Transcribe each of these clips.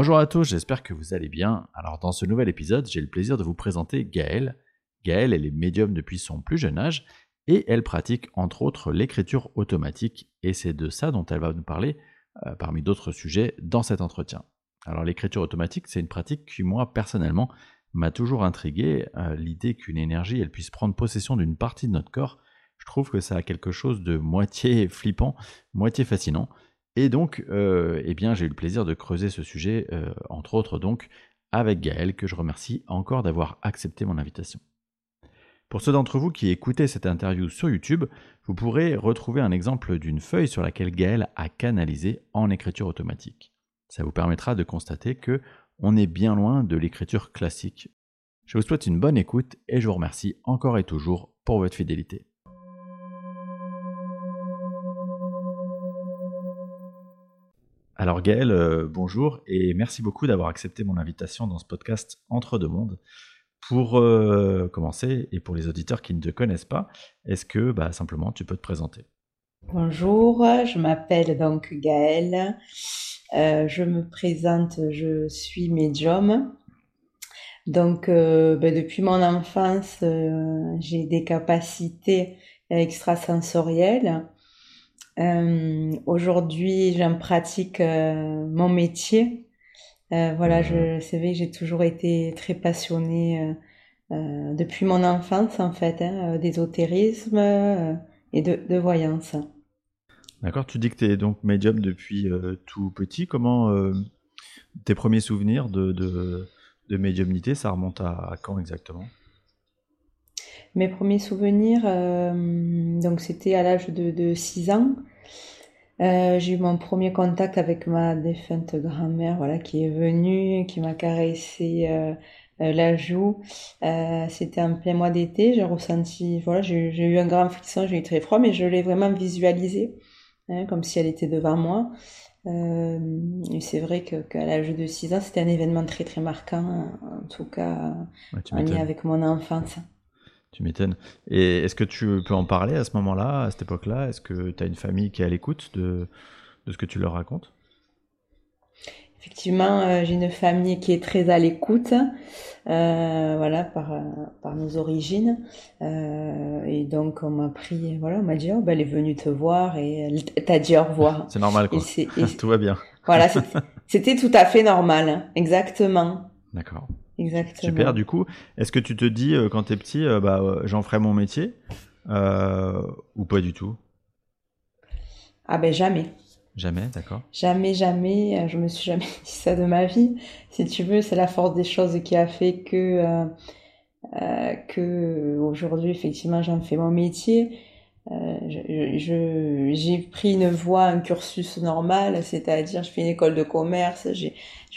Bonjour à tous, j'espère que vous allez bien. Alors dans ce nouvel épisode, j'ai le plaisir de vous présenter Gaëlle. Gaëlle, elle est médium depuis son plus jeune âge et elle pratique entre autres l'écriture automatique et c'est de ça dont elle va nous parler euh, parmi d'autres sujets dans cet entretien. Alors l'écriture automatique, c'est une pratique qui moi personnellement m'a toujours intrigué. Euh, l'idée qu'une énergie, puisse prendre possession d'une partie de notre corps, je trouve que ça a quelque chose de moitié flippant, moitié fascinant. Et donc, euh, eh bien, j'ai eu le plaisir de creuser ce sujet, euh, entre autres donc, avec Gaël, que je remercie encore d'avoir accepté mon invitation. Pour ceux d'entre vous qui écoutez cette interview sur YouTube, vous pourrez retrouver un exemple d'une feuille sur laquelle Gaël a canalisé en écriture automatique. Ça vous permettra de constater que on est bien loin de l'écriture classique. Je vous souhaite une bonne écoute et je vous remercie encore et toujours pour votre fidélité. Alors Gaël, euh, bonjour et merci beaucoup d'avoir accepté mon invitation dans ce podcast Entre deux mondes. Pour euh, commencer, et pour les auditeurs qui ne te connaissent pas, est-ce que bah, simplement tu peux te présenter? Bonjour, je m'appelle donc Gaëlle. Euh, je me présente, je suis médium. Donc bah, depuis mon enfance, j'ai des capacités extrasensorielles. Euh, aujourd'hui, j'en pratique euh, mon métier. Euh, voilà, je, c'est vrai que j'ai toujours été très passionnée depuis mon enfance, en fait, hein, d'ésotérisme et de, de, voyance. D'accord, tu dis que tu es donc médium depuis tout petit. Comment tes premiers souvenirs de, de, de médiumnité, ça remonte à, à quand exactement? Mes premiers souvenirs, euh, donc c'était à l'âge de, de 6 ans. Euh, j'ai eu mon premier contact avec ma défunte grand-mère, voilà, qui est venue, qui m'a caressé euh, euh la joue. Euh, c'était en plein mois d'été. J'ai ressenti, voilà, j'ai eu un grand frisson, j'ai eu très froid, mais je l'ai vraiment visualisé, hein, comme si elle était devant moi. Euh, et c'est vrai qu'à l'âge de 6 ans, c'était un événement très très marquant, en tout cas en lien avec mon enfance. Tu m'étonnes. Et est-ce que tu peux en parler à ce moment-là, à cette époque-là? Est-ce que tu as une famille qui est à l'écoute de, de ce que tu leur racontes? Effectivement, euh, j'ai une famille qui est très à l'écoute, euh, voilà, par, euh, par nos origines. Euh, et donc, on m'a pris, voilà, on m'a dit, oh, ben, elle est venue te voir et elle t'a dit au revoir. C'est normal, quoi. Et tout va bien. Voilà, c'était tout à fait normal, exactement. D'accord. Exactement. Super. Du coup, est-ce que tu te dis euh, quand tu es petit, euh, bah, euh, j'en ferai mon métier ou pas du tout? Ah ben jamais. Jamais, d'accord. Jamais, jamais. Je me suis jamais dit ça de ma vie. Si tu veux, c'est la force des choses qui a fait que que aujourd'hui, effectivement, j'en fais mon métier. Euh, je, j'ai pris une voie, un cursus normal, c'est-à-dire je fais une école de commerce, j'ai,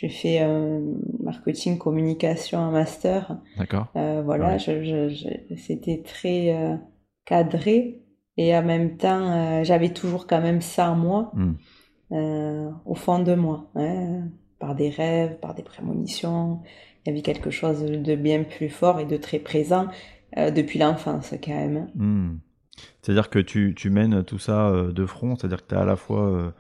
fait un marketing, communication, un master. D'accord. Euh, voilà, c'était très euh, cadré et en même temps, euh, j'avais toujours quand même ça en moi, hmm. au fond de moi, hein, par des rêves, par des prémonitions. Il y avait quelque chose de bien plus fort et de très présent depuis l'enfance quand même. Hmm. C'est-à-dire que tu, tu, mènes tout ça euh, de front, c'est-à-dire que tu as à la fois euh,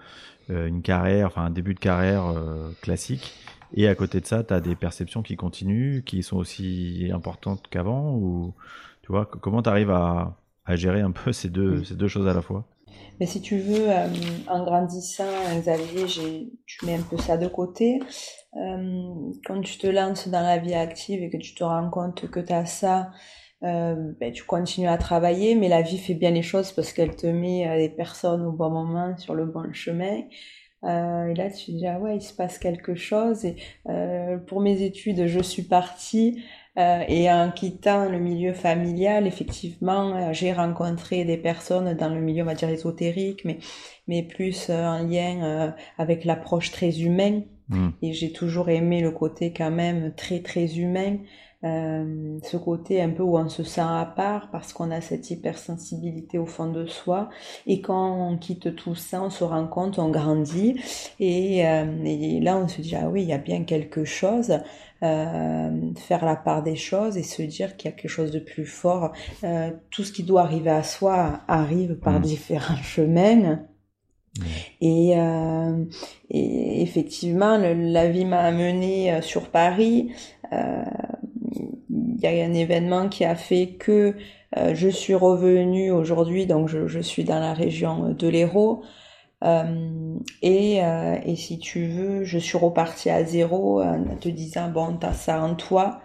euh, une carrière, enfin un début de carrière classique, et à côté de ça, tu as des perceptions qui continuent, qui sont aussi importantes qu'avant, ou tu vois, comment tu arrives à, à, gérer un peu ces deux, ces deux choses à la fois? Mais si tu veux, en grandissant, Xavier, tu mets un peu ça de côté. quand tu te lances dans la vie active et que tu te rends compte que tu as ça ben, tu continues à travailler, mais la vie fait bien les choses parce qu'elle te met euh, des personnes au bon moment, sur le bon chemin. Euh, et là, tu te dis, ah ouais, il se passe quelque chose. Et euh, pour mes études, je suis partie. Euh, et en quittant le milieu familial, effectivement, euh, j'ai rencontré des personnes dans le milieu, on va dire, ésotérique, mais, mais plus en lien avec l'approche très humaine. Mmh. Et j'ai toujours aimé le côté quand même très, très humain. Euh, ce côté un peu où on se sent à part parce qu'on a cette hypersensibilité au fond de soi. Et quand on quitte tout ça on se rend compte on grandit. Et, euh, et là on se dit ah oui il y a bien quelque chose. Euh, faire la part des choses et se dire qu'il y a quelque chose de plus fort. Euh, tout ce qui doit arriver à soi arrive par mmh. différents chemins. Et, euh, et, effectivement, la vie m'a amené sur Paris. Il y a un événement qui a fait que je suis revenue aujourd'hui, donc je, je, suis dans la région de l'Hérault. Euh, et, euh, et, si tu veux, je suis repartie à zéro en te disant, bon, t'as ça en toi.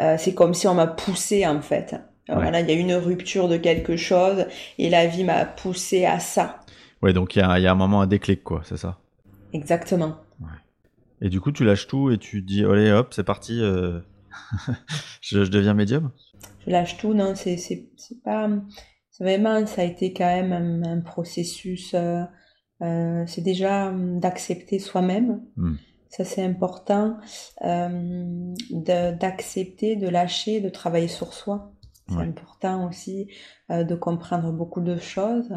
Euh, c'est comme si on m'a poussé en fait. Voilà, il y a une rupture de quelque chose et la vie m'a poussé à ça. Ouais, donc il y a, y a, un moment, un déclic, quoi, c'est ça? Exactement. Ouais. Et du coup, tu lâches tout et tu dis, allez, hop, c'est parti, je, je, deviens médium Je lâche tout, non, c'est pas. Vraiment, ça a été quand même un, un processus. Euh, c'est déjà hum, d'accepter soi-même. Hmm. Ça, c'est important. Euh, d'accepter, de, lâcher, de travailler sur soi. C'est important aussi euh, de comprendre beaucoup de choses.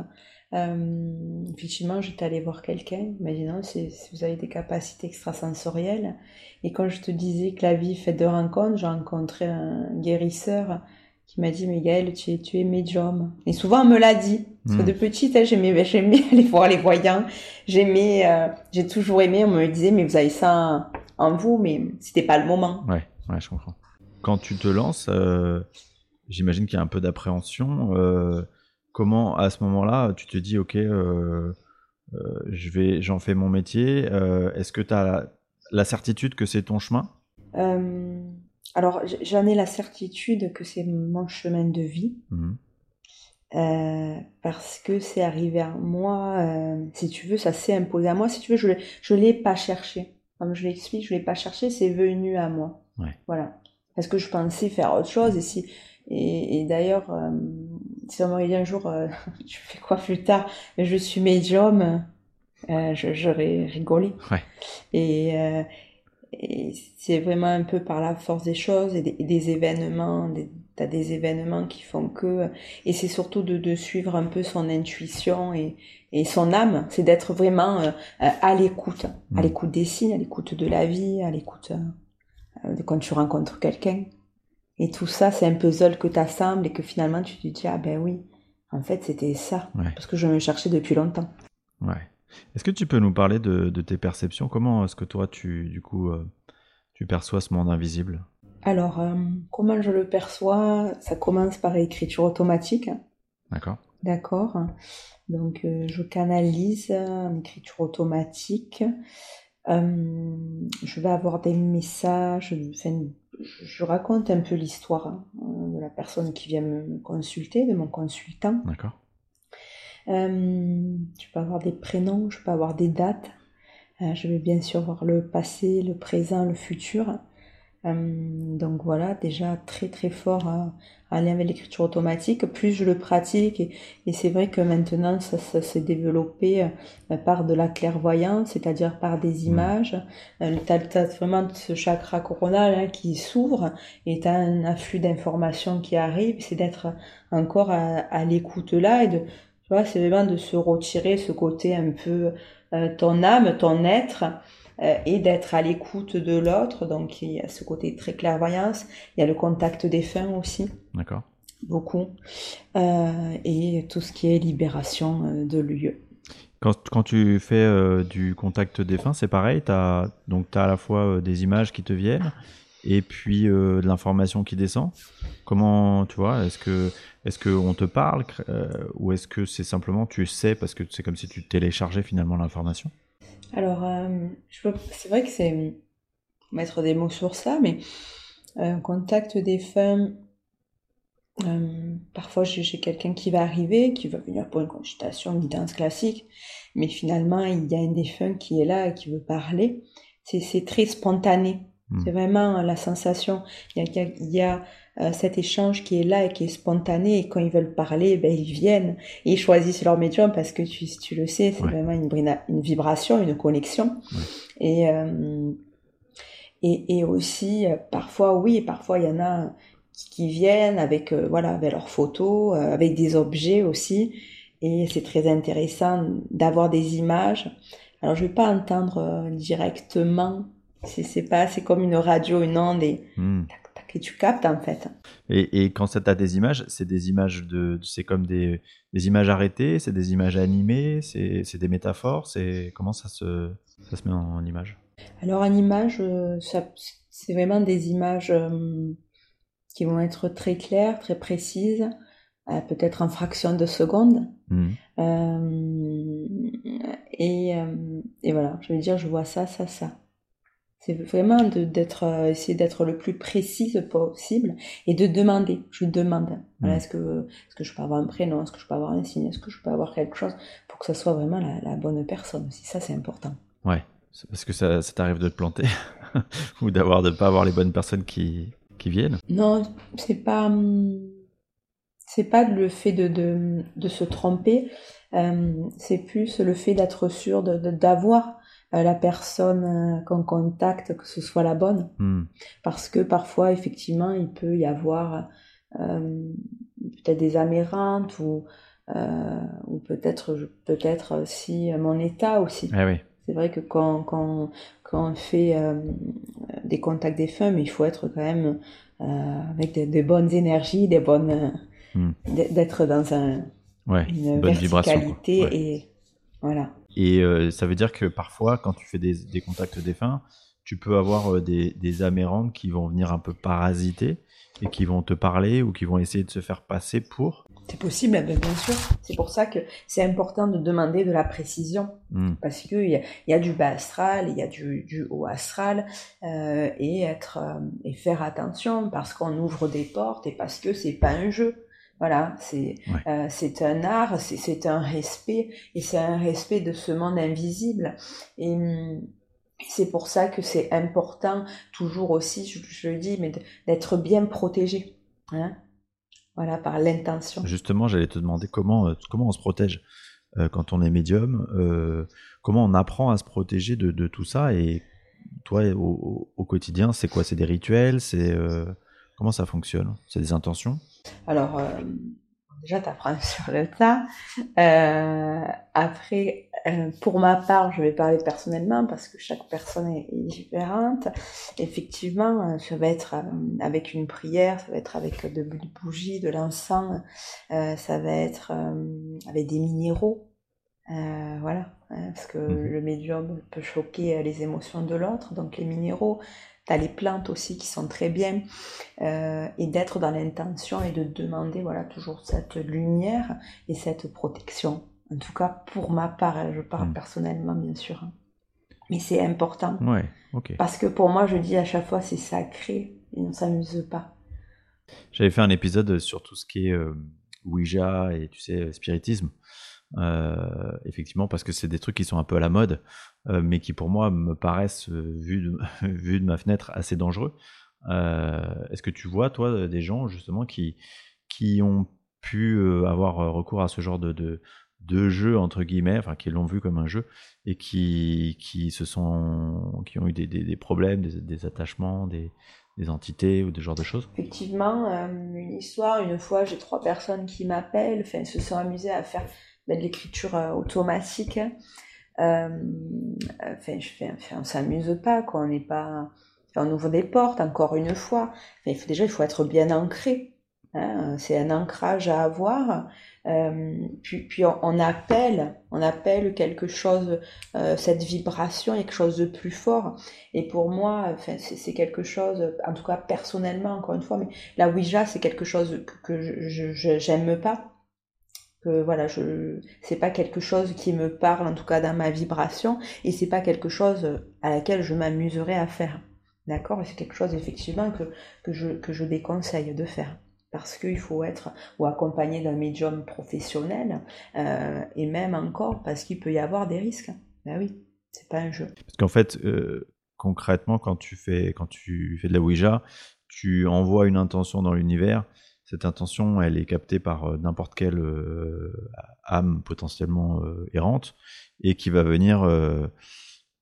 Euh, effectivement, j'étais allée voir quelqu'un, imaginons si, si vous avez des capacités extrasensorielles. Et quand je te disais que la vie fait de rencontres, j'ai rencontré un guérisseur qui m'a dit, mais Gaëlle, tu es, tu es médium. Et souvent, on me l'a dit. Parce que hmm. de petite, hein, j'aimais, j'aimais aller voir les voyants. J'aimais, euh, j'ai toujours aimé, on me disait, mais vous avez ça en vous, mais c'était pas le moment. Ouais, ouais, je comprends. Quand tu te lances, euh, j'imagine qu'il y a un peu d'appréhension. Euh, comment, à ce moment-là, tu te dis, ok, je vais, j'en fais mon métier. Est-ce que tu as la certitude que c'est ton chemin? Alors, j'en ai la certitude que c'est mon chemin de vie. Mhm. Euh, parce que c'est arrivé à moi, euh, si tu veux, ça s'est imposé à moi. Si tu veux, je ne l'ai pas cherché. Comme je l'explique, je ne l'ai pas cherché, c'est venu à moi. Voilà. Parce que je pensais faire autre chose. Et, si, et, d'ailleurs, euh, si on m'aurait dit un jour, tu fais quoi plus tard? Je suis médium, j'aurais rigolé. Ouais. Et, et c'est vraiment un peu par la force des choses et des, événements, des, t'as des événements qui font que, et c'est surtout de, de, suivre un peu son intuition et, et son âme, c'est d'être vraiment euh, à l'écoute, à mm. l'écoute des signes, à l'écoute de la vie, à l'écoute euh, de quand tu rencontres quelqu'un. Et tout ça, c'est un puzzle que tu assembles et que finalement tu te dis, ah ben oui, en fait c'était ça, parce que je me cherchais depuis longtemps. Ouais. Est-ce que tu peux nous parler de, tes perceptions? Comment est-ce que toi, tu, du coup, euh, tu perçois ce monde invisible? Alors, euh, comment je le perçois? Ça commence par écriture automatique. D'accord. D'accord. Donc, euh, je canalise en écriture automatique. Je vais avoir des messages, je raconte un peu l'histoire hein, de la personne qui vient me consulter, de mon consultant. D'accord. Euh, je peux avoir des prénoms, je peux avoir des dates. Euh, je vais bien sûr voir le passé, le présent, le futur. Euh, donc voilà, déjà très très fort à, aller avec l'écriture automatique. Plus je le pratique, et, c'est vrai que maintenant ça, s'est développé par de la clairvoyance, c'est-à-dire par des mmh. images. Euh, tu as, vraiment ce chakra coronal hein, qui s'ouvre et tu as un afflux d'informations qui arrive. C'est d'être encore à, à l'écoute là et de c'est vraiment de se retirer ce côté un peu euh, ton âme, ton être, euh, et d'être à l'écoute de l'autre. Donc il y a ce côté très clairvoyance. Il y a le contact des fins aussi. D'accord. Beaucoup. Euh, et tout ce qui est libération de lieu. Quand, quand, tu fais du contact des fins, c'est pareil. Tu as à la fois des images qui te viennent et puis de l'information qui descend. Comment, tu vois, est-ce que est-ce qu'on te parle euh, ou est-ce que c'est simplement tu sais parce que c'est comme si tu téléchargeais finalement l'information? Alors, euh, c'est vrai que c'est mettre des mots sur ça, mais euh, contact des femmes, parfois j'ai quelqu'un qui va arriver, qui va venir pour une consultation, une guidance classique, mais finalement il y a un défunt qui est là et qui veut parler. C'est très spontané. Hmm. C'est vraiment la sensation. Il y a, il y a euh, cet échange qui est là et qui est spontané et quand ils veulent parler, ben, ils viennent et ils choisissent leur médium parce que tu, tu le sais, c'est vraiment une, une, vibration, une connexion. Et, euh, et, et, aussi, euh, parfois, oui, parfois il y en a qui, viennent avec, voilà, avec leurs photos, avec des objets aussi. Et c'est très intéressant d'avoir des images. Alors je vais pas entendre directement, c'est pas, c'est comme une radio, une onde et hmm que tu captes en fait. Et, et quand tu as des images, c'est des images de, c'est comme des, des, images arrêtées, c'est des images animées, c'est des métaphores, c'est comment ça se, ça se met en, image? Alors en image, euh, c'est vraiment des images euh, qui vont être très claires, très précises, euh, peut-être en fraction de seconde. Mmh. et, et voilà, je veux dire, je vois ça, ça, ça. C'est vraiment d'être, euh, essayer d'être le plus précise possible et de demander. Je demande. Mm. est-ce que, est-ce que je peux avoir un prénom? Est-ce que je peux avoir un signe? Est-ce que je peux avoir quelque chose? Pour que ce soit vraiment la, bonne personne aussi? Ça, c'est important. Ouais. Parce que ça, ça t'arrive de te planter ou d'avoir de pas avoir les bonnes personnes qui, qui viennent? Non, c'est pas, hum, c'est pas le fait de, de, de se tromper. Euh, c'est plus le fait d'être sûr de, d'avoir la personne euh, qu'on contacte, que ce soit la bonne. Hmm. Parce que parfois, effectivement, il peut y avoir euh, peut-être des amérantes ou, ou peut-être peut-être aussi mon état aussi. Oui. C'est vrai que quand, quand, quand on fait des contacts des femmes, il faut être quand même avec des, bonnes énergies, des bonnes hmm. d'être dans un une, bonne verticalité et voilà. Et euh, ça veut dire que parfois, quand tu fais des, des contacts défunts, tu peux avoir euh, des, des qui vont venir un peu parasiter et qui vont te parler ou qui vont essayer de se faire passer pour. C'est possible, bien, bien sûr. C'est pour ça que c'est important de demander de la précision. Hmm. Parce qu'il y, a, y a du bas astral, il y a du, du haut astral, euh, et, être, euh, et faire attention parce qu'on ouvre des portes et parce que c'est pas un jeu. Voilà, c'est euh, c'est un art, c'est un respect, et c'est un respect de ce monde invisible. Et hum, c'est pour ça que c'est important, toujours aussi, je, le dis, mais d'être bien protégé. Hein voilà, par l'intention. Justement, j'allais te demander comment, euh, comment on se protège euh, quand on est médium, comment on apprend à se protéger de, de tout ça, et toi, au, au quotidien, c'est quoi? C'est des rituels? C'est Comment ça fonctionne? C'est des intentions? Alors, euh, déjà, tu apprends sur le tas. Euh, après, euh, pour ma part, je vais parler personnellement parce que chaque personne est, différente. Effectivement, ça va être avec une prière, ça va être avec de bougies, de l'encens, ça va être avec des minéraux. voilà, hein, parce que mmh le médium peut choquer les émotions de l'autre, donc les minéraux, tu as les plantes aussi qui sont très bien, euh, et d'être dans l'intention et de demander voilà toujours cette lumière et cette protection. En tout cas, pour ma part, hein, je parle mm. personnellement, bien sûr. Hein. Mais c'est important. Ouais, Parce que pour moi, je dis à chaque fois, c'est sacré et on ne s'amuse pas. J'avais fait un épisode sur tout ce qui est euh, Ouija et tu sais, spiritisme. Euh, effectivement, parce que c'est des trucs qui sont un peu à la mode, euh, mais qui pour moi me paraissent, euh, vu de, vu de ma fenêtre, assez dangereux. Est-ce que tu vois, toi, des gens justement qui, qui ont pu avoir recours à ce genre de, de, jeu entre guillemets, enfin qui l'ont vu comme un jeu et qui, qui se sont, qui ont eu des, des, problèmes, des, des attachements, des, des entités ou des genres de choses? Effectivement, une histoire, une fois j'ai trois personnes qui m'appellent, enfin, se sont amusées à faire de l'écriture euh, automatique. Euh, enfin, je on s'amuse pas, quoi. On n'est pas, on ouvre des portes, encore une fois. il faut, déjà, il faut être bien ancré. Hein. C'est un ancrage à avoir. Euh, puis, puis on, appelle, on appelle quelque chose, cette vibration, quelque chose de plus fort. Et pour moi, enfin, c'est quelque chose, en tout cas personnellement, encore une fois, mais la Ouija, c'est quelque chose que, que je j'aime pas que voilà, je c'est pas quelque chose qui me parle en tout cas dans ma vibration et c'est pas quelque chose à laquelle je m'amuserais à faire. D'accord? C'est quelque chose effectivement que, que, je, que je déconseille de faire parce qu'il faut être ou accompagné d'un médium professionnel euh, et même encore parce qu'il peut y avoir des risques. Ben oui, c'est pas un jeu. Parce qu'en fait, euh, concrètement, quand tu fais quand tu fais de la Ouija, tu envoies une intention dans l'univers cette intention, elle est captée par euh, n'importe quelle euh, âme potentiellement euh, errante et qui va venir,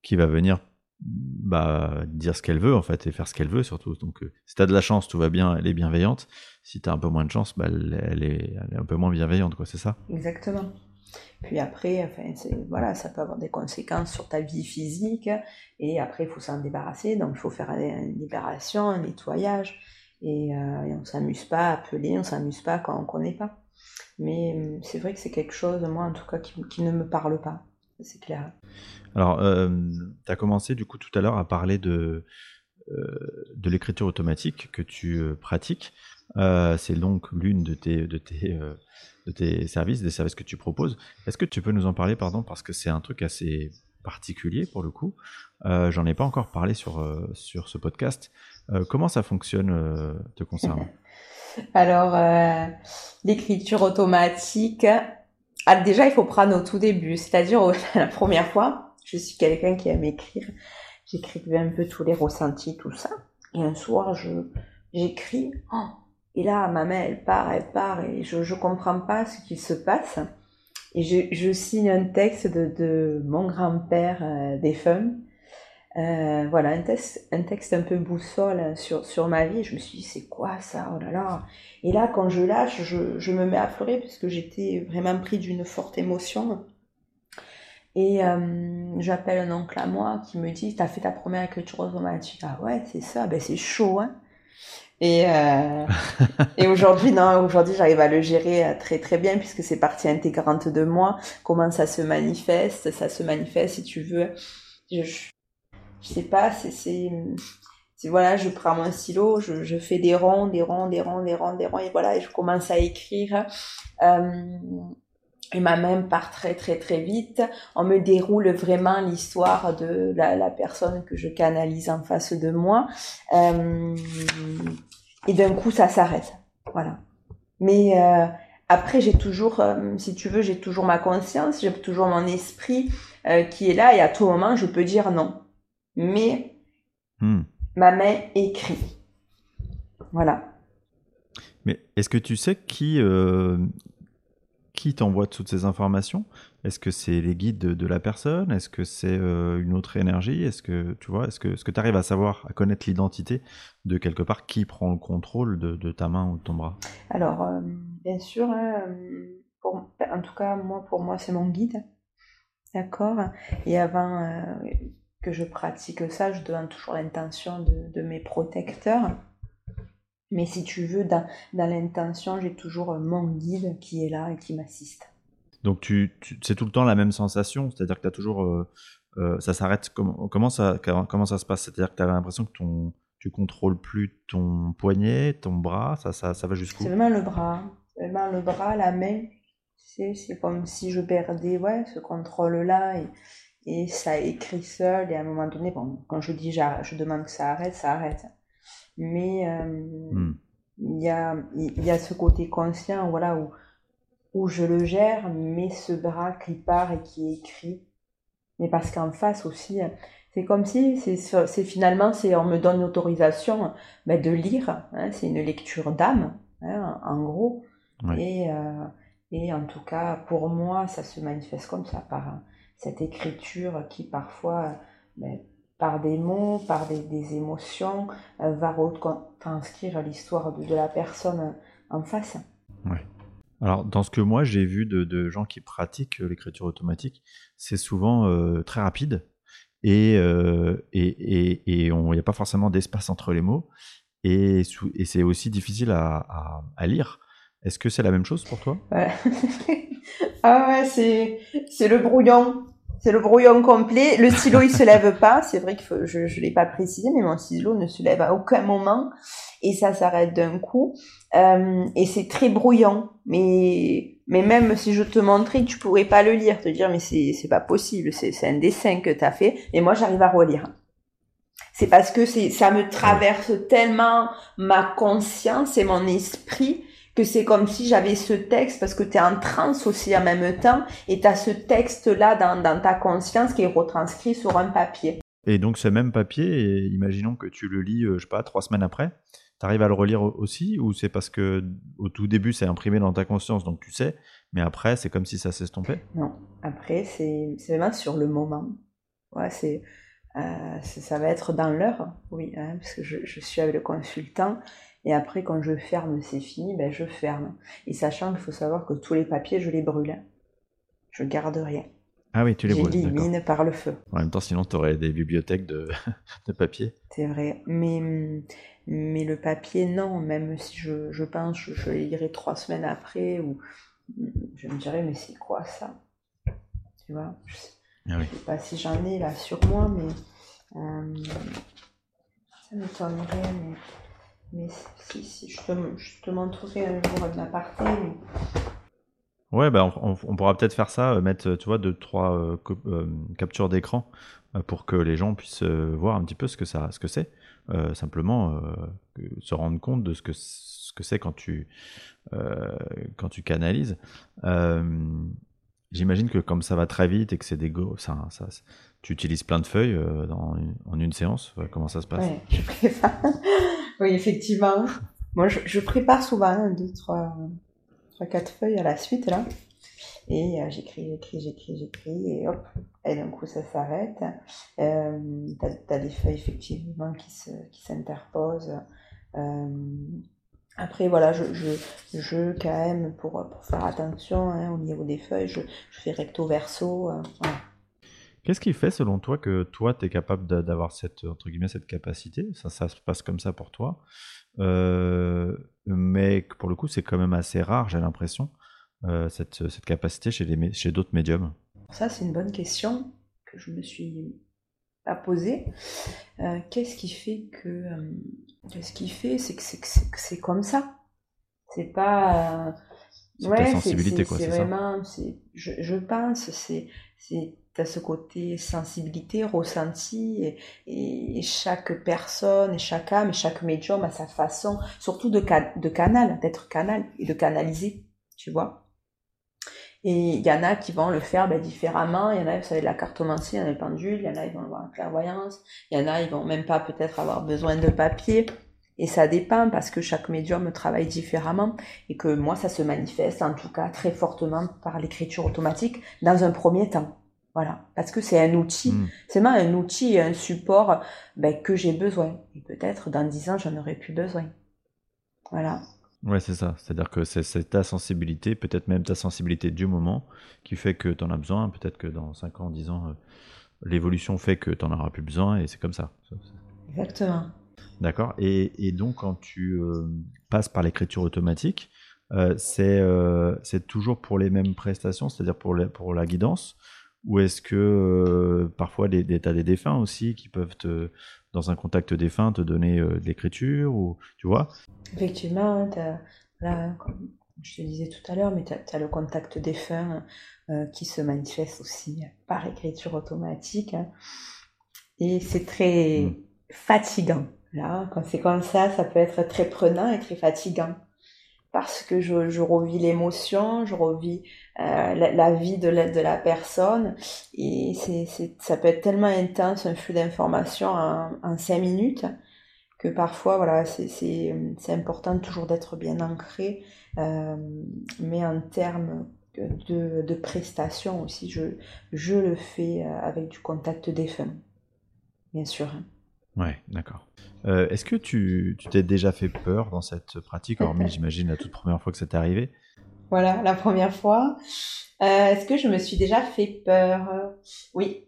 qui va venir bah, dire ce qu'elle veut en fait et faire ce qu'elle veut surtout. Donc si tu as de la chance, tout va bien, elle est bienveillante. Si tu as un peu moins de chance, bah, elle, est, un peu moins bienveillante, quoi, c'est ça? Exactement. Puis après, enfin, voilà, ça peut avoir des conséquences sur ta vie physique et après il faut s'en débarrasser, donc il faut faire une libération, un nettoyage Et, euh, et on s'amuse pas à appeler, on s'amuse pas quand on connaît pas. Mais euh, c'est vrai que c'est quelque chose, moi en tout cas, qui, ne me parle pas. C'est clair. Alors, euh, tu as commencé du coup tout à l'heure à parler de, euh, de l'écriture automatique que tu pratiques. C'est donc l'une de tes, de, tes, de tes services, des services que tu proposes. Est-ce que tu peux nous en parler, pardon, parce que c'est un truc assez particulier pour le coup. Euh, J'en ai pas encore parlé sur, sur ce podcast. Euh, comment ça fonctionne euh, te concernant? Alors, euh, l'écriture automatique, ah, déjà, il faut prendre au tout début, c'est-à-dire la première fois, je suis quelqu'un qui aime écrire, j'écrivais un peu tous les ressentis, tout ça, et un soir, je j'écris, oh, et là, ma main, elle part, elle part, et je je comprends pas ce qui se passe, et je, je signe un texte de, de mon grand-père euh, défunt, euh, voilà, un texte, un texte un peu boussole sur, sur ma vie. Je me suis dit, c'est quoi ça? Oh là là. Et là, quand je lâche, je, je me mets à pleurer parce que j'étais vraiment pris d'une forte émotion. Et euh, j'appelle un oncle à moi qui me dit, t'as fait ta première écriture automatique. Ah ouais, c'est ça. Ben c'est chaud, hein. Et, euh, et aujourd'hui, non, aujourd'hui, j'arrive à le gérer très très bien puisque c'est partie intégrante de moi. Comment ça se manifeste? Ça se manifeste, si tu veux. Je, je sais pas, c'est, voilà, je prends mon stylo, je, fais des ronds, des ronds, des ronds, des ronds, des ronds, et voilà, et je commence à écrire. Euh, et ma main part très très très vite. On me déroule vraiment l'histoire de la, personne que je canalise en face de moi. Euh, et d'un coup, ça s'arrête. Voilà. Mais euh, après, j'ai toujours, si tu veux, j'ai toujours ma conscience, j'ai toujours mon esprit qui est là, et à tout moment, je peux dire non mais Hmm. ma main écrit. Voilà. Mais est-ce que tu sais qui, euh, qui t'envoie toutes ces informations? Est-ce que c'est les guides de, de la personne? Est-ce que c'est euh, une autre énergie? Est-ce que tu vois Est-ce que est-ce que tu arrives à savoir, à connaître l'identité de quelque part? Qui prend le contrôle de, de ta main ou de ton bras? Alors, euh, bien sûr, hein, pour, en tout cas, moi, pour moi, c'est mon guide. D'accord? Et avant que je pratique ça, je demande toujours l'intention de, de mes protecteurs. Mais si tu veux, dans, dans l'intention, j'ai toujours mon guide qui est là et qui m'assiste. Donc tu, tu- c'est tout le temps la même sensation, c'est-à-dire que tu as toujours euh, euh, ça s'arrête comment, comment ça comment ça se passe? C'est-à-dire que tu as l'impression que ton tu contrôles plus ton poignet, ton bras, ça ça, ça va jusqu'où? C'est vraiment le bras. C'est vraiment le bras, la main. C'est comme si je perdais ouais, ce contrôle-là et, et ça écrit seul. Et à un moment donné, bon, quand je dis je demande que ça arrête, ça arrête. Mais euh, Hmm. il y a, il y a ce côté conscient, voilà, où, où je le gère, mais ce bras qui part et qui écrit. Mais parce qu'en face aussi, c'est comme si, c'est finalement, c'est on me donne l'autorisation ben, de lire, hein, c'est une lecture d'âme, hein, en gros. Et, euh, et en tout cas, pour moi, ça se manifeste comme ça, par cette écriture qui parfois, ben, par des mots, par des, des émotions, euh, va retranscrire l'histoire de, de la personne en face. Alors, dans ce que moi j'ai vu de, de gens qui pratiquent euh, l'écriture automatique, c'est souvent euh, très rapide et euh, et et et il n'y a pas forcément d'espace entre les mots et, c'est aussi difficile à, à, à lire. Est-ce que c'est la même chose pour toi? Ouais. ah ouais, c'est c'est le brouillon. C'est le brouillon complet. Le stylo, il se lève pas. C'est vrai que je je l'ai pas précisé, mais mon stylo ne se lève à aucun moment et ça s'arrête d'un coup. Euh, et c'est très brouillon. Mais mais même si je te montrais, tu pourrais pas le lire, te dire mais c'est c'est pas possible. C'est un dessin que t'as fait. Et moi, j'arrive à relire. C'est parce que ça me traverse tellement ma conscience et mon esprit que c'est comme si j'avais ce texte, parce que tu es en transe aussi en même temps, et tu as ce texte-là dans, dans ta conscience qui est retranscrit sur un papier. Et donc ce même papier, et imaginons que tu le lis, euh, je sais pas, trois semaines après, tu arrives à le relire au- aussi ou c'est parce que au tout début c'est imprimé dans ta conscience donc tu sais, mais après c'est comme si ça s'estompait? Non, après, c'est vraiment sur le moment. Ouais, c'est euh, ça va être dans l'heure, oui, hein, parce que je, je suis avec le consultant, et après, quand je ferme, c'est fini, ben je ferme. Et sachant qu'il faut savoir que tous les papiers, je les brûle. Je garde rien. Ah oui, tu les brûles. J'élimine par le feu. En même temps, sinon, tu aurais des bibliothèques de, de papier. C'est vrai. Mais, mais le papier, non. Même si je, je pense, je, je les lirai trois semaines après, ou je me dirais, mais c'est quoi ça? Tu vois? Je sais, ah sais pas si j'en ai là sur moi, mais euh, ça m'étonnerait. Mais, mais si, si, je te, je te montrerai un jour de l'aparté. Mais... Ouais, bah on, on, pourra peut-être faire ça, euh, mettre, tu vois, deux, trois euh, euh, captures d'écran euh, pour que les gens puissent euh, voir un petit peu ce que ça, ce que c'est, euh, simplement se rendre compte de ce que ce que c'est quand tu quand tu canalises. J'imagine que comme ça va très vite et que c'est des go, ça, ça, tu utilises plein de feuilles dans une, en une séance. Comment ça se passe? Ouais, je. Oui, effectivement. Moi, je, prépare souvent un, deux, trois quatre feuilles à la suite là. Et euh, j'écris, j'écris, j'écris, j'écris, et hop, et d'un coup ça s'arrête. Euh, t'as, as des feuilles effectivement qui, se, qui s'interposent. Euh, après, voilà, je, je, je, quand même, pour, pour faire attention hein, au niveau des feuilles, je, je fais recto verso. Euh. Qu'est-ce qui fait, selon toi, que toi, tu es capable d'avoir cette, entre guillemets, cette capacité? Ça, ça se passe comme ça pour toi. Euh, mais pour le coup, c'est quand même assez rare, j'ai l'impression, euh, cette, cette, capacité chez, les, chez d'autres médiums. Ça, c'est une bonne question que je me suis pas posée. Euh, qu'est-ce qui fait que... Euh, qu'est-ce qui fait? C'est que c'est, comme ça. C'est pas... c'est ouais, ta sensibilité, quoi, c'est, c'est vraiment... Je, je pense, c'est... c'est à ce côté sensibilité, ressenti, et, chaque personne, et chaque âme, et chaque médium a sa façon, surtout de, de canal, d'être canal et de canaliser, tu vois. Et il y en a qui vont le faire ben, différemment, il y en a, vous savez, de la cartomancie, il y en a le pendule, il y en a, ils vont avoir la clairvoyance, il y en a, ils vont même pas peut-être avoir besoin de papier, et ça dépend parce que chaque médium travaille différemment et que moi, ça se manifeste en tout cas très fortement par l'écriture automatique dans un premier temps. Voilà, parce que c'est un outil, mmh. c'est vraiment un outil et un support ben, que j'ai besoin. Et peut-être dans dix ans, j'en aurais plus besoin. Voilà. Ouais, c'est ça. C'est-à-dire que c'est ta sensibilité, peut-être même ta sensibilité du moment, qui fait que tu en as besoin. Peut-être que dans 5 ans, 10 ans, euh, l'évolution fait que tu n'en auras plus besoin et c'est comme ça. Exactement. D'accord. Et, et, donc, quand tu euh, passes par l'écriture automatique, euh, c'est toujours pour les mêmes prestations, c'est-à-dire pour, pour la guidance ou est-ce que euh, parfois des, des, t'as des défunts aussi qui peuvent te, dans un contact défunt te donner euh, de l'écriture ou tu vois? Effectivement, là, comme je te disais tout à l'heure, mais tu as, le contact défunt euh, qui se manifeste aussi par écriture automatique. Hein. et c'est très mmh. fatigant. Là, quand c'est comme ça, ça peut être très prenant et très fatigant parce que je, je revis l'émotion, je revis euh, la, la, vie de la, de la personne et c'est, ça peut être tellement intense un flux d'informations en, en cinq minutes que parfois voilà c'est, c'est, c'est important toujours d'être bien ancré euh, mais en termes de, de prestations aussi je, je le fais euh, avec du contact défunt bien sûr hein. Ouais, d'accord. Euh, Est-ce que tu t'es déjà fait peur dans cette pratique, hormis, j'imagine, la toute première fois que ça t'est arrivé Voilà, la première fois. Euh, Est-ce que je me suis déjà fait peur? Oui.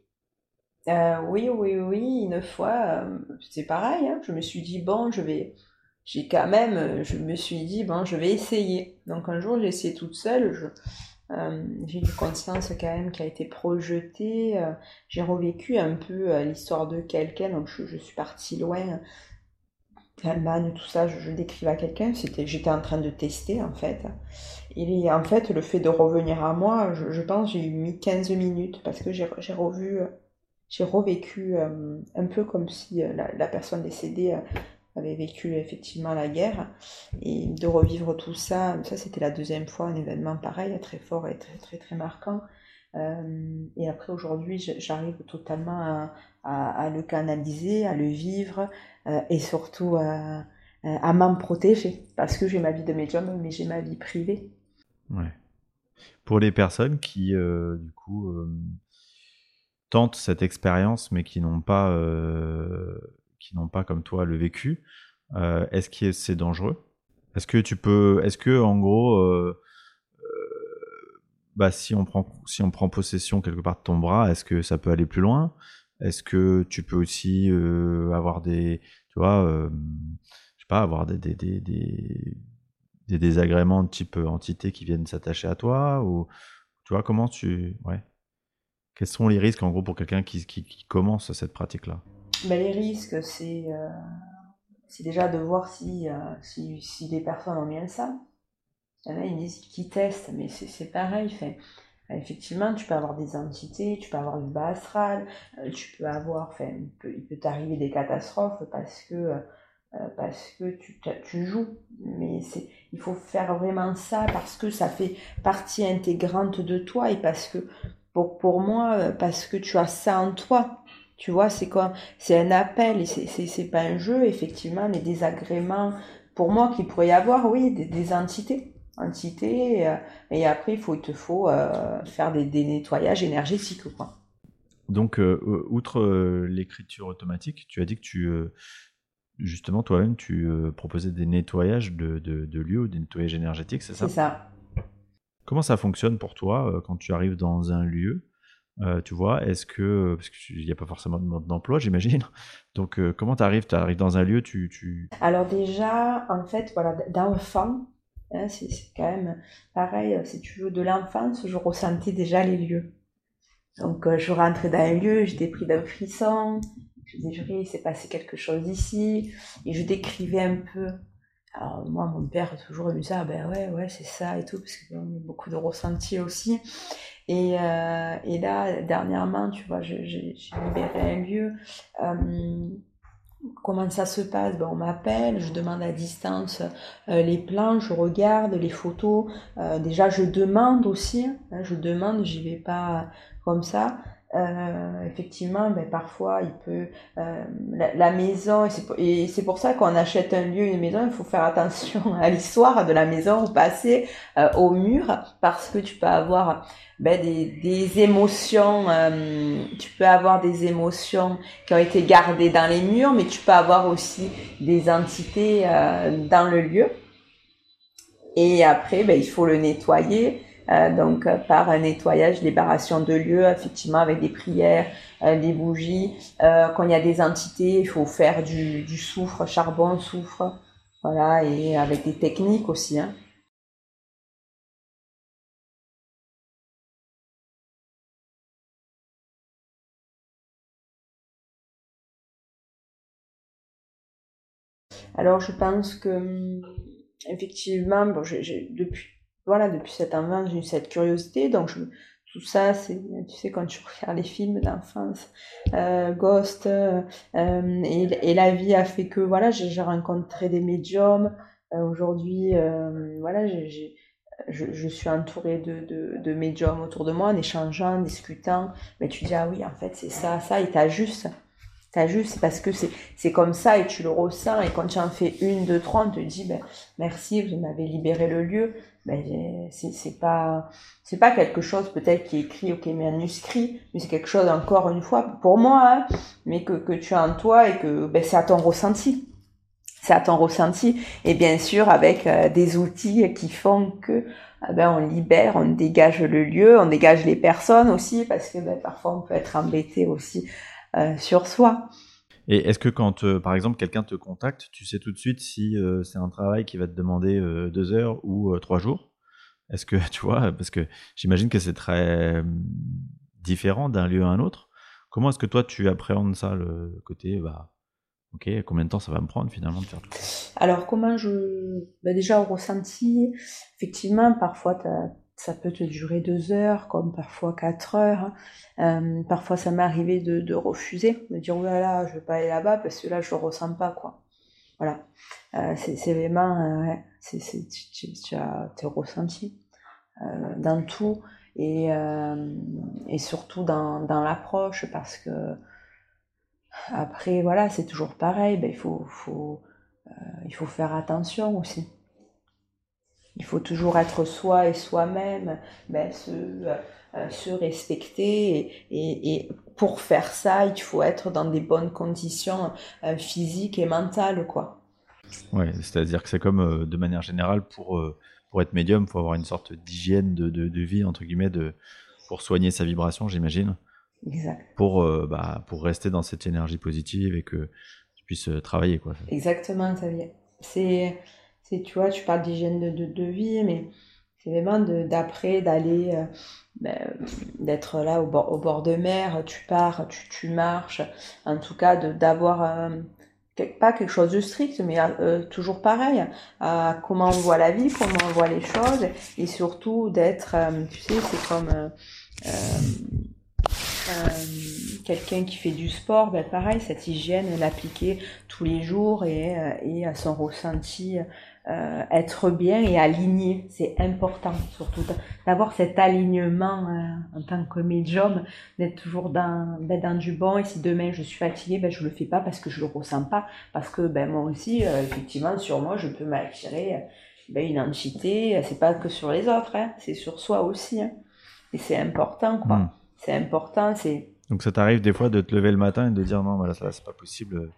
Euh, oui, oui, oui, une fois, c'est pareil, hein, je me suis dit, bon, je vais... J'ai quand même, je me suis dit, bon, je vais essayer. Donc un jour, j'ai essayé toute seule, je, euh, j'ai une conscience quand même qui a été projetée. Euh, j'ai revécu un peu euh, l'histoire de quelqu'un, donc je, suis partie loin. Allemagne, tout ça, je, je décrive à quelqu'un. C'était, j'étais en train de tester en fait. Et en fait, le fait de revenir à moi, je, je pense, j'ai mis 15 minutes parce que j'ai, revu, j'ai revécu un peu comme si la personne décédée avait vécu effectivement la guerre et de revivre tout ça, ça c'était la deuxième fois un événement pareil, très fort et très très très marquant. Euh, et après aujourd'hui, j'arrive totalement à, le canaliser, à le vivre euh, et surtout à, à m'en protéger parce que j'ai ma vie de médium, mais j'ai ma vie privée. Ouais. Pour les personnes qui euh, du coup tentent cette expérience mais qui n'ont pas qui n'ont pas comme toi le vécu, euh, est-ce que c'est dangereux? Est-ce que tu peux, est-ce que en gros, euh, euh, bah, si, on prend, si on prend possession quelque part de ton bras, est-ce que ça peut aller plus loin? Est-ce que tu peux aussi avoir des, tu vois, je sais pas, avoir des, des, des, des, désagréments de type entité qui viennent s'attacher à toi ou tu vois comment tu, ouais. Quels sont les risques en gros pour quelqu'un qui, commence cette pratique-là? Ben, Les risques, c'est c'est déjà de voir si, si, si, des personnes ont bien ça. Il y en a, ils disent qu'ils testent, mais c'est pareil. Fait. Effectivement, tu peux avoir des entités, tu peux avoir une base astrale, euh, tu peux avoir, enfin, il peut, t'arriver des catastrophes parce que, euh, parce que tu, tu joues. Mais il faut faire vraiment ça parce que ça fait partie intégrante de toi et parce que, pour, pour moi, parce que tu as ça en toi. Tu vois, c'est quoi C'est un appel et c'est pas un jeu, effectivement, les désagréments, pour moi, qu'il pourrait y avoir, oui, des, des entités entité. Euh, et après, il, faut, il te faut euh, faire des, nettoyages énergétiques. Quoi. Donc, euh, outre l'écriture automatique, tu as dit que tu, justement, toi-même, tu proposais des nettoyages de, de, lieux des nettoyages énergétiques, c'est ça? C'est ça. Comment ça fonctionne pour toi quand tu arrives dans un lieu tu vois, est-ce que, parce qu'il n'y a pas forcément de mode d'emploi, j'imagine. Donc, comment tu arrives Tu arrives dans un lieu, tu. Alors déjà, en fait, voilà, d'enfant, Hein, c'est quand même pareil, si tu veux, de l'enfance, je ressentais déjà les lieux. Donc euh, je rentrais dans un lieu, j'étais pris d'un frisson, je disais, il s'est passé quelque chose ici, et je décrivais un peu. Alors moi, mon père, toujours, il me disait, ah ben ouais, ouais, c'est ça et tout, parce qu'il y a beaucoup de ressentis aussi. Et, euh, et là, dernièrement, tu vois, j'ai libéré un lieu. Euh, Comment ça se passe? Ben, On m'appelle, je demande à distance euh, les plans, je regarde les photos. Euh, déjà, je demande aussi, hein, je demande, j'y vais pas comme ça. Euh, effectivement, ben, parfois, il peut euh, la, maison, et c'est pour ça qu'on achète un lieu, une maison, il faut faire attention à l'histoire de la maison, au passé, euh, au mur, parce que tu peux avoir ben, des, des émotions, euh, tu peux avoir des émotions qui ont été gardées dans les murs, mais tu peux avoir aussi des entités dans le lieu. Et après, ben, il faut le nettoyer. Euh, donc euh, par un nettoyage, libération de lieux, effectivement avec des prières, euh, des bougies. quand il y a des entités, il faut faire du, soufre, charbon, soufre, voilà, et avec des techniques aussi. Hein. Alors je pense que hum, effectivement, bon, depuis voilà, depuis cette enfance, j'ai eu cette curiosité. Donc, tout ça, c'est, tu sais, quand tu regardes les films d'enfance, euh, Ghost, euh, et, et, la vie a fait que, voilà, j'ai, rencontré des médiums. Euh, aujourd'hui, voilà, je, je, suis entourée de, de, de, médiums autour de moi, en échangeant, en discutant. Mais tu dis, ah oui, en fait, c'est ça, ça, et t'as c'est parce que c'est, comme ça et tu le ressens. Et quand tu en fais une, deux, trois, on te dit, ben, merci, vous m'avez libéré le lieu ben, c'est pas c'est pas quelque chose peut-être qui est écrit ou qui est manuscrit, mais c'est quelque chose encore une fois pour moi, hein, mais que, que tu as en toi et que ben, c'est à ton ressenti. C'est à ton ressenti et bien sûr avec euh, des outils qui font que ah ben, on libère, on dégage le lieu, on dégage les personnes aussi parce que ben, parfois on peut être embêté aussi sur soi. Et est-ce que quand, euh, par exemple, quelqu'un te contacte, tu sais tout de suite si euh, c'est un travail qui va te demander euh, deux heures ou trois jours? Est-ce que, tu vois, parce que j'imagine que c'est très différent d'un lieu à un autre. Comment est-ce que toi, tu appréhendes ça, le côté, bah, ok, combien de temps ça va me prendre finalement de faire tout ça? Alors, comment je... Bah, déjà, au ressenti, effectivement, parfois, tu as ça peut te durer deux heures, comme parfois quatre heures. Euh, parfois, ça m'est arrivé de, refuser, de dire, voilà, je vais pas aller là-bas parce que là, je le ressens pas, quoi. Voilà. Euh, c'est vraiment, euh, c'est, tu, tu, as tes ressentis euh, dans tout et, et surtout dans, dans l'approche parce que après, voilà, c'est toujours pareil, ben, il faut, il faut faire attention aussi. Il faut toujours être soi et soi-même, ben, se, euh, se respecter. Et, et, pour faire ça, il faut être dans des bonnes conditions euh, physiques et mentales. quoi. Ouais, c'est-à-dire que c'est comme euh, de manière générale pour, pour être médium, il faut avoir une sorte d'hygiène de, de, vie, entre guillemets, de, pour soigner sa vibration, j'imagine. Exact. Pour, euh, bah, pour rester dans cette énergie positive et que tu puisses euh, travailler. Quoi. Exactement, Xavier. C'est, c'est, tu vois, tu parles d'hygiène de, vie, mais c'est vraiment d'après, d'aller, euh, ben, d'être là au bord, au bord de mer, tu pars, tu, tu marches, en tout cas d'avoir pas quelque chose de strict, mais euh, toujours pareil, à comment on voit la vie, comment on voit les choses, et surtout d'être, euh, tu sais, c'est comme euh, quelqu'un qui fait du sport, ben pareil, cette hygiène, l'appliquer tous les jours et, et à son ressenti euh, être bien et aligné, c'est important surtout d'avoir cet alignement euh, en tant que médium, d'être toujours dans, ben, dans du bon et si demain je suis fatiguée, ben, je le fais pas parce que je le ressens pas, parce que ben, moi aussi, euh, effectivement, sur moi, je peux m'attirer ben, une entité, c'est pas que sur les autres, hein, c'est sur soi aussi. Hein. Et c'est important, quoi. Hmm. C'est important, c'est... Donc ça t'arrive des fois de te lever le matin et de dire non, voilà, ça c'est pas possible,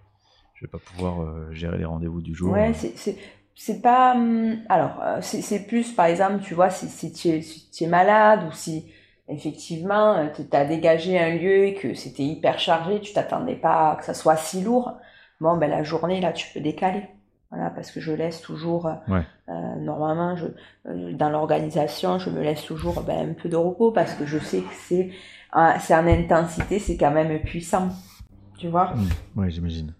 je vais pas pouvoir gérer les rendez-vous du jour. Ouais, c'est c'est pas hum, alors euh, c'est plus par exemple tu vois si, si tu es, si es malade ou si effectivement euh, tu as dégagé un lieu et que c'était hyper chargé tu t'attendais pas que ça soit si lourd bon ben la journée là tu peux décaler. Voilà parce que je laisse toujours euh, normalement je dans l'organisation je me laisse toujours ben, un peu de repos parce que je sais que c'est c'est en intensité c'est quand même puissant. Tu vois? Mmh. ouais j'imagine.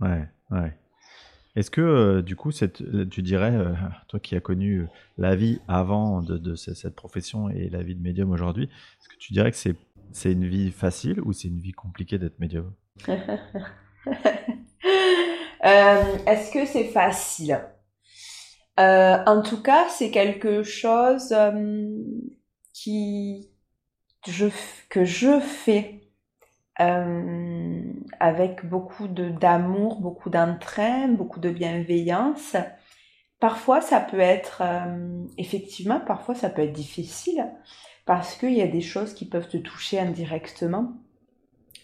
Ouais ouais est-ce que, euh, du coup, tu dirais, euh, toi qui as connu la vie avant de, cette profession et la vie de médium aujourd'hui, est-ce que tu dirais que c'est, une vie facile ou c'est une vie compliquée d'être médium? Euh, Est-ce que c'est facile? En tout cas, c'est quelque chose que je fais euh, avec beaucoup d'amour, beaucoup d'entrain, beaucoup de bienveillance. Parfois, ça peut être euh, effectivement, parfois ça peut être difficile parce qu'il y a des choses qui peuvent te toucher indirectement.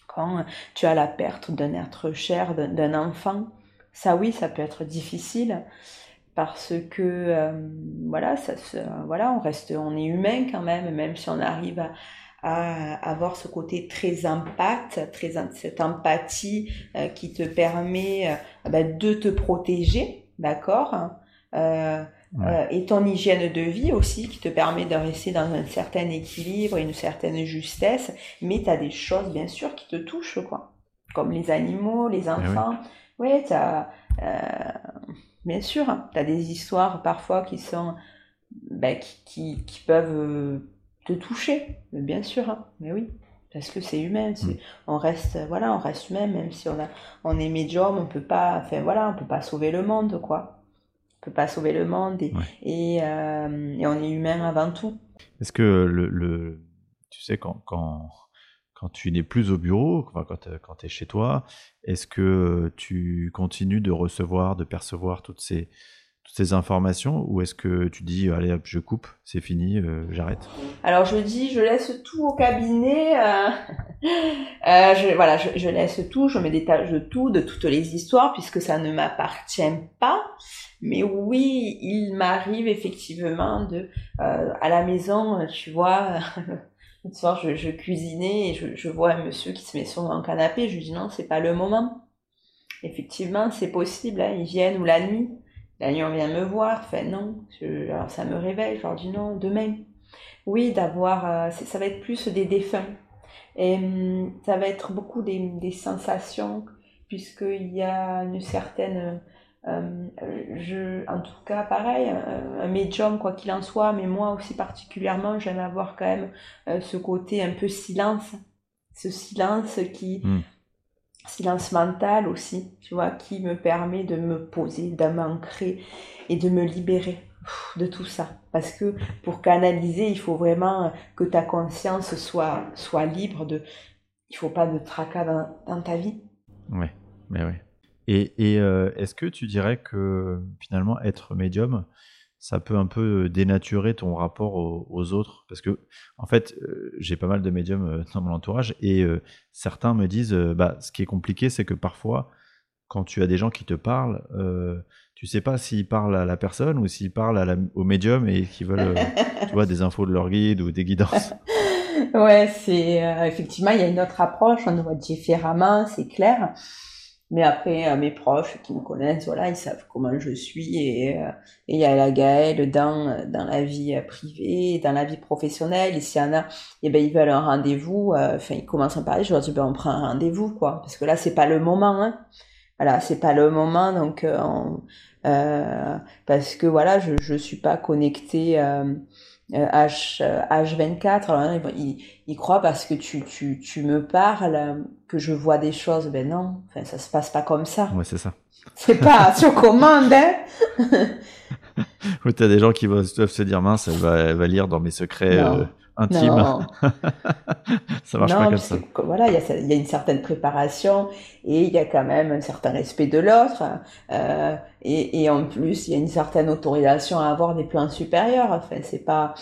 Quand tu as la perte d'un être cher, d'un enfant, ça oui, ça peut être difficile parce que euh, voilà, ça voilà, on reste, on est humain quand même, même si on arrive à, à avoir ce côté très empathie, très, cette empathie euh, qui te permet euh, bah, de te protéger, d'accord euh, et ton hygiène de vie aussi qui te permet de rester dans un certain équilibre, une certaine justesse, mais tu as des choses bien sûr qui te touchent, quoi. Comme les animaux, les eh enfants. Oui, ouais, tu as... bien sûr, tu as des histoires parfois qui sont... Bah, qui, qui, qui, peuvent te toucher, bien sûr, hein. mais oui, parce que c'est humain. Mm. On reste, voilà, on reste humain, même si on a, on est médium, on peut pas, enfin voilà, on peut pas sauver le monde, quoi. On peut pas sauver le monde et, et, euh, et, on est humain avant tout. Est-ce que le, le, tu sais, quand, quand, quand tu n'es plus au bureau, quand, quand tu es chez toi, est-ce que tu continues de recevoir, de percevoir toutes ces toutes ces informations ou est-ce que tu dis allez hop je coupe c'est fini euh, j'arrête? Alors je dis je laisse tout au cabinet euh, euh, je, voilà je, laisse tout je me détache de tout de toutes les histoires puisque ça ne m'appartient pas. Mais oui il m'arrive effectivement de à la maison tu vois le soir je, cuisinais et je, je, vois un monsieur qui se met sur un canapé je lui dis non c'est pas le moment. Effectivement c'est possible hein, ils viennent ou la nuit la nuit, on vient me voir, fait non. alors ça me réveille, je leur dis non, demain. Oui, d'avoir, euh, ça va être plus des défunts. Et hum, ça va être beaucoup des, sensations, puisqu'il y a une certaine. Euh, je, en tout cas, pareil, un, médium, quoi qu'il en soit, mais moi aussi particulièrement, j'aime avoir quand même euh, ce côté un peu silence. Ce silence qui, hmm silence mental aussi, tu vois, qui me permet de me poser, de m'ancrer et de me libérer de tout ça. Parce que pour canaliser, il faut vraiment que ta conscience soit, soit libre de... Il faut pas de tracas dans, ta vie. Ouais, mais oui. Et, et euh, est-ce que tu dirais que finalement être médium, ça peut un peu dénaturer ton rapport aux, autres parce que en fait j'ai pas mal de médiums dans mon entourage et certains me disent bah ce qui est compliqué c'est que parfois quand tu as des gens qui te parlent, euh, tu sais pas s'ils parlent à la personne ou s'ils parlent au médium et qui veulent, tu vois, des infos de leur guide ou des guidances. ouais, c'est effectivement il y a une autre approche, on voit différemment, c'est clair. Mais après, euh, mes proches qui me connaissent, voilà, ils savent comment je suis et euh, il y a la Gaëlle dans dans la vie euh, privée, dans la vie professionnelle. Et s'il y en a, et eh ben ils veulent un rendez-vous. Enfin, ils commencent à parler. Je leur dis ben on prend un rendez-vous quoi, parce que là c'est pas le moment. Hein. Voilà, c'est pas le moment donc parce que voilà, je je suis pas connectée. H, H24, alors il, il, croit parce que tu, tu, tu me parles que je vois des choses. Ben non, enfin, ça se passe pas comme ça. Ouais, c'est ça. C'est pas sur commande, hein Ou t'as des gens qui doivent se dire, mince, elle va, elle va lire dans mes secrets euh, intimes. ça marche pas comme ça. Voilà, il y, a, y a une certaine préparation et il y a quand même un certain respect de l'autre. Euh, et, et, en plus, il y a une certaine autorisation à avoir des plans supérieurs. Enfin, c'est pas,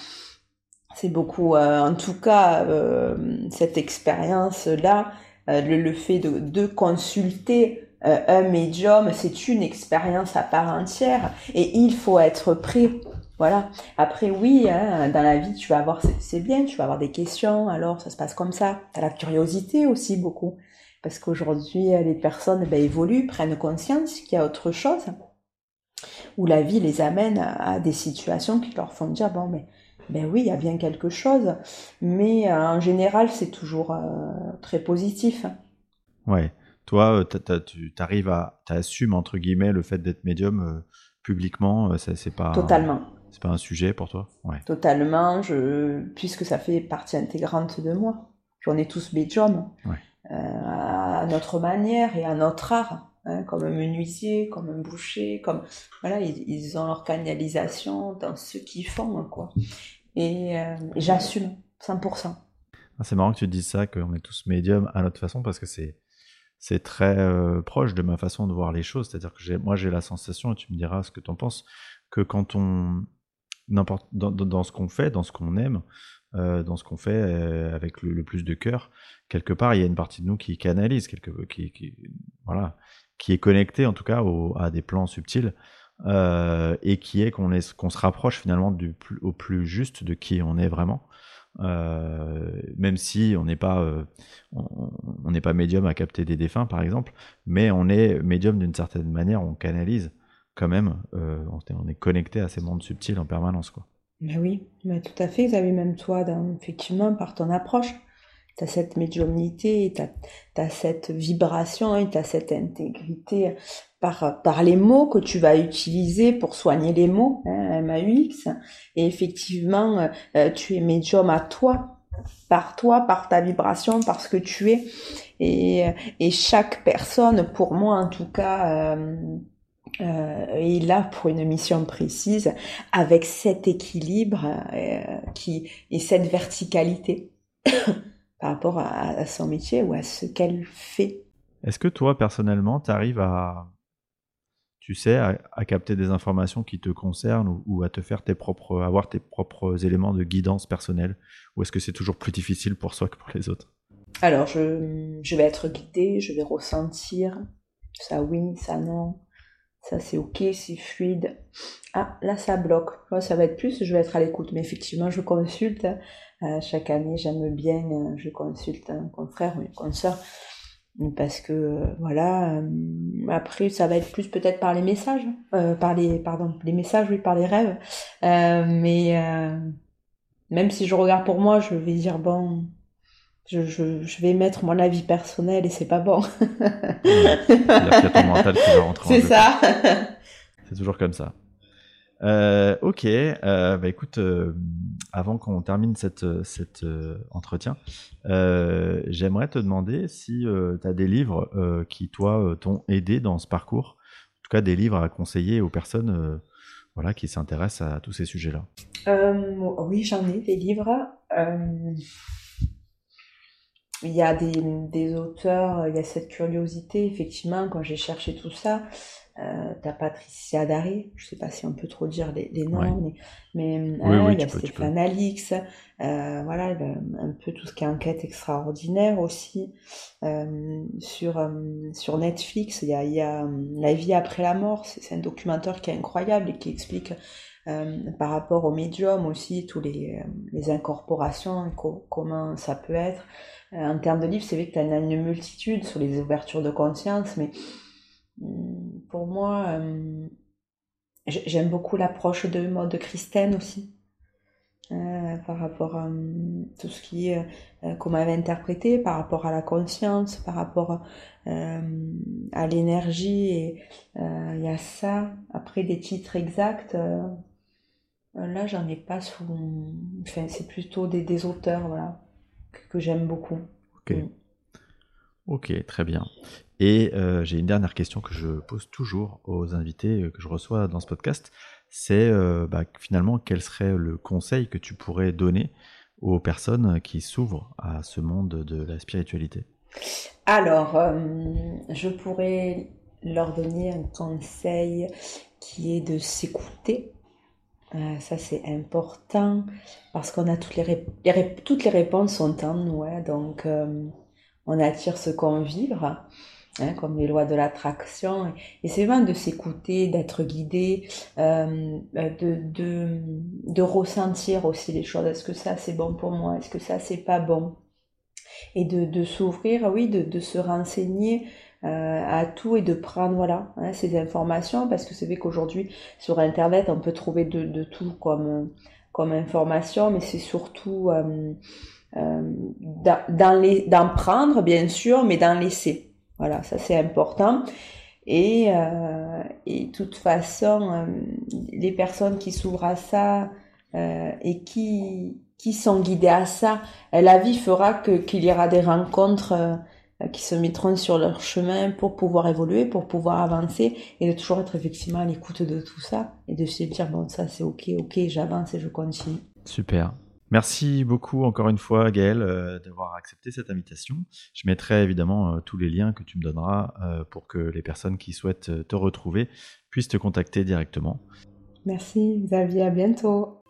c'est beaucoup. Euh, en tout cas, euh, cette expérience-là, le, le, fait de, de consulter un médium, c'est une expérience à part entière et il faut être prêt. Voilà. Après, oui, hein, dans la vie, tu vas avoir, c'est bien, tu vas avoir des questions, alors ça se passe comme ça. Tu as la curiosité aussi beaucoup. Parce qu'aujourd'hui, les personnes ben, évoluent, prennent conscience qu'il y a autre chose où la vie les amène à, des situations qui leur font dire bon mais ben oui il y a bien quelque chose mais euh, en général c'est toujours euh, très positif ouais toi euh, tu arrives à assumes entre guillemets le fait d'être médium publiquement c'est pas totalement c'est pas un sujet pour toi? Ouais totalement je puisque ça fait partie intégrante de moi j'en ai tous médium à notre manière et à notre art Hein, comme un menuisier, comme un boucher, comme voilà, ils, ont leur canalisation dans ce qu'ils font, quoi. Et, euh, j'assume 100%. Ah, c'est marrant que tu dises ça, qu'on est tous médiums à notre façon, parce que c'est c'est très euh, proche de ma façon de voir les choses. C'est-à-dire que moi, j'ai la sensation, et tu me diras ce que tu en penses, que quand on dans, ce qu'on fait, dans ce qu'on aime, euh, dans ce qu'on fait avec le, plus de cœur, quelque part, il y a une partie de nous qui canalise, quelque, qui, voilà, qui est connecté en tout cas à des plans subtils euh, et qui est qu'on qu'on se rapproche finalement du au plus juste de qui on est vraiment. Euh, même si on n'est pas euh, on n'est pas médium à capter des défunts par exemple, mais on est médium d'une certaine manière, on canalise quand même, on, est connecté à ces mondes subtils en permanence quoi. Mais oui, mais tout à fait, Xavier, même toi, effectivement, par ton approche, tu as cette médiumnité, tu as, cette vibration et tu as cette intégrité par, par les mots que tu vas utiliser pour soigner les mots, hein, MAUX. Et effectivement, euh, tu es médium à toi, par toi, par ta vibration, par ce que tu es. Et, et chaque personne, pour moi en tout cas, euh, euh, est là pour une mission précise, avec cet équilibre euh, qui et cette verticalité. par rapport à, son métier ou à ce qu'elle fait. Est-ce que toi, personnellement, tu arrives à, tu sais, à, capter des informations qui te concernent ou, à te faire tes propres, avoir tes propres éléments de guidance personnelle? Ou est-ce que c'est toujours plus difficile pour soi que pour les autres? Alors, je, je vais être guidée, je vais ressentir ça oui, ça non, ça c'est ok, c'est fluide. Ah, là ça bloque. ça va être plus, je vais être à l'écoute. Mais effectivement, je consulte euh, chaque année, j'aime bien, euh, je consulte un confrère ou une consoeur parce que euh, voilà après ça va être plus peut-être par les messages par les pardon les messages oui par les rêves mais même si je regarde pour moi je vais dire bon je, je, je vais mettre mon avis personnel et c'est pas bon. C'est ça. C'est toujours comme ça. Euh, ok, euh, bah écoute, euh, avant qu'on termine cette, cet entretien, j'aimerais te demander si tu as des livres qui, toi, t'ont aidé dans ce parcours, en tout cas des livres à conseiller aux personnes voilà, qui s'intéressent à tous ces sujets-là. oui, j'en ai des livres. Il y a des, des auteurs, il y a cette curiosité, effectivement, quand j'ai cherché tout ça. Euh, t'as Patricia Daré, je sais pas si on peut trop dire les, les noms, mais, mais hein, il y a Stéphane Alix, euh, voilà, un peu tout ce qui est enquête extraordinaire aussi. Euh, sur, euh, sur Netflix, il y a, il y a La vie après la mort, c'est un documentaire qui est incroyable et qui explique euh, par rapport au médium aussi, tous les, euh, les incorporations, comment ça peut être. Euh, en termes de livres, c'est vrai que tu as une, multitude sur les ouvertures de conscience, mais hum, pour moi, j'aime beaucoup l'approche de mode aussi. Euh, par rapport à tout ce qui est euh, qu'on m'avait interprété, par rapport à la conscience, par rapport à l'énergie, il y a ça. Après des titres exacts, euh, là, j'en ai pas sous. Enfin, c'est plutôt des, des, auteurs, voilà, que, j'aime beaucoup. Ok. Mm. Ok, très bien. Et euh, j'ai une dernière question que je pose toujours aux invités que je reçois dans ce podcast. C'est euh, bah, finalement quel serait le conseil que tu pourrais donner aux personnes qui s'ouvrent à ce monde de la spiritualité? Alors, je pourrais leur donner un conseil qui est de s'écouter euh, ça, c'est important parce qu'on a toutes les, toutes les réponses sont en nous. Hein, donc, euh, on attire ce qu'on vibre, hein, comme les lois de l'attraction. Et c'est vraiment de s'écouter, d'être guidé, euh, de, ressentir aussi les choses. Est-ce que ça, c'est bon pour moi? Est-ce que ça, c'est pas bon? Et de, s'ouvrir, oui, de, se renseigner à tout et de prendre voilà hein, ces informations parce que c'est vrai qu'aujourd'hui sur internet on peut trouver de, de tout comme comme information mais c'est surtout euh, euh, d'en d'en prendre bien sûr mais d'en laisser. Voilà ça c'est important. Et euh, et toute façon euh, les personnes qui s'ouvrent à ça euh, et qui qui sont guidées à ça la vie fera que qu'il y aura des rencontres euh, qui se mettront sur leur chemin pour pouvoir évoluer, pour pouvoir avancer et de toujours être effectivement à l'écoute de tout ça et de se dire bon ça c'est ok, ok j'avance et je continue. Super. Merci beaucoup encore une fois Gaëlle euh, d'avoir accepté cette invitation. Je mettrai évidemment euh, tous les liens que tu me donneras pour que les personnes qui souhaitent te retrouver puissent te contacter directement. Merci Xavier, à bientôt.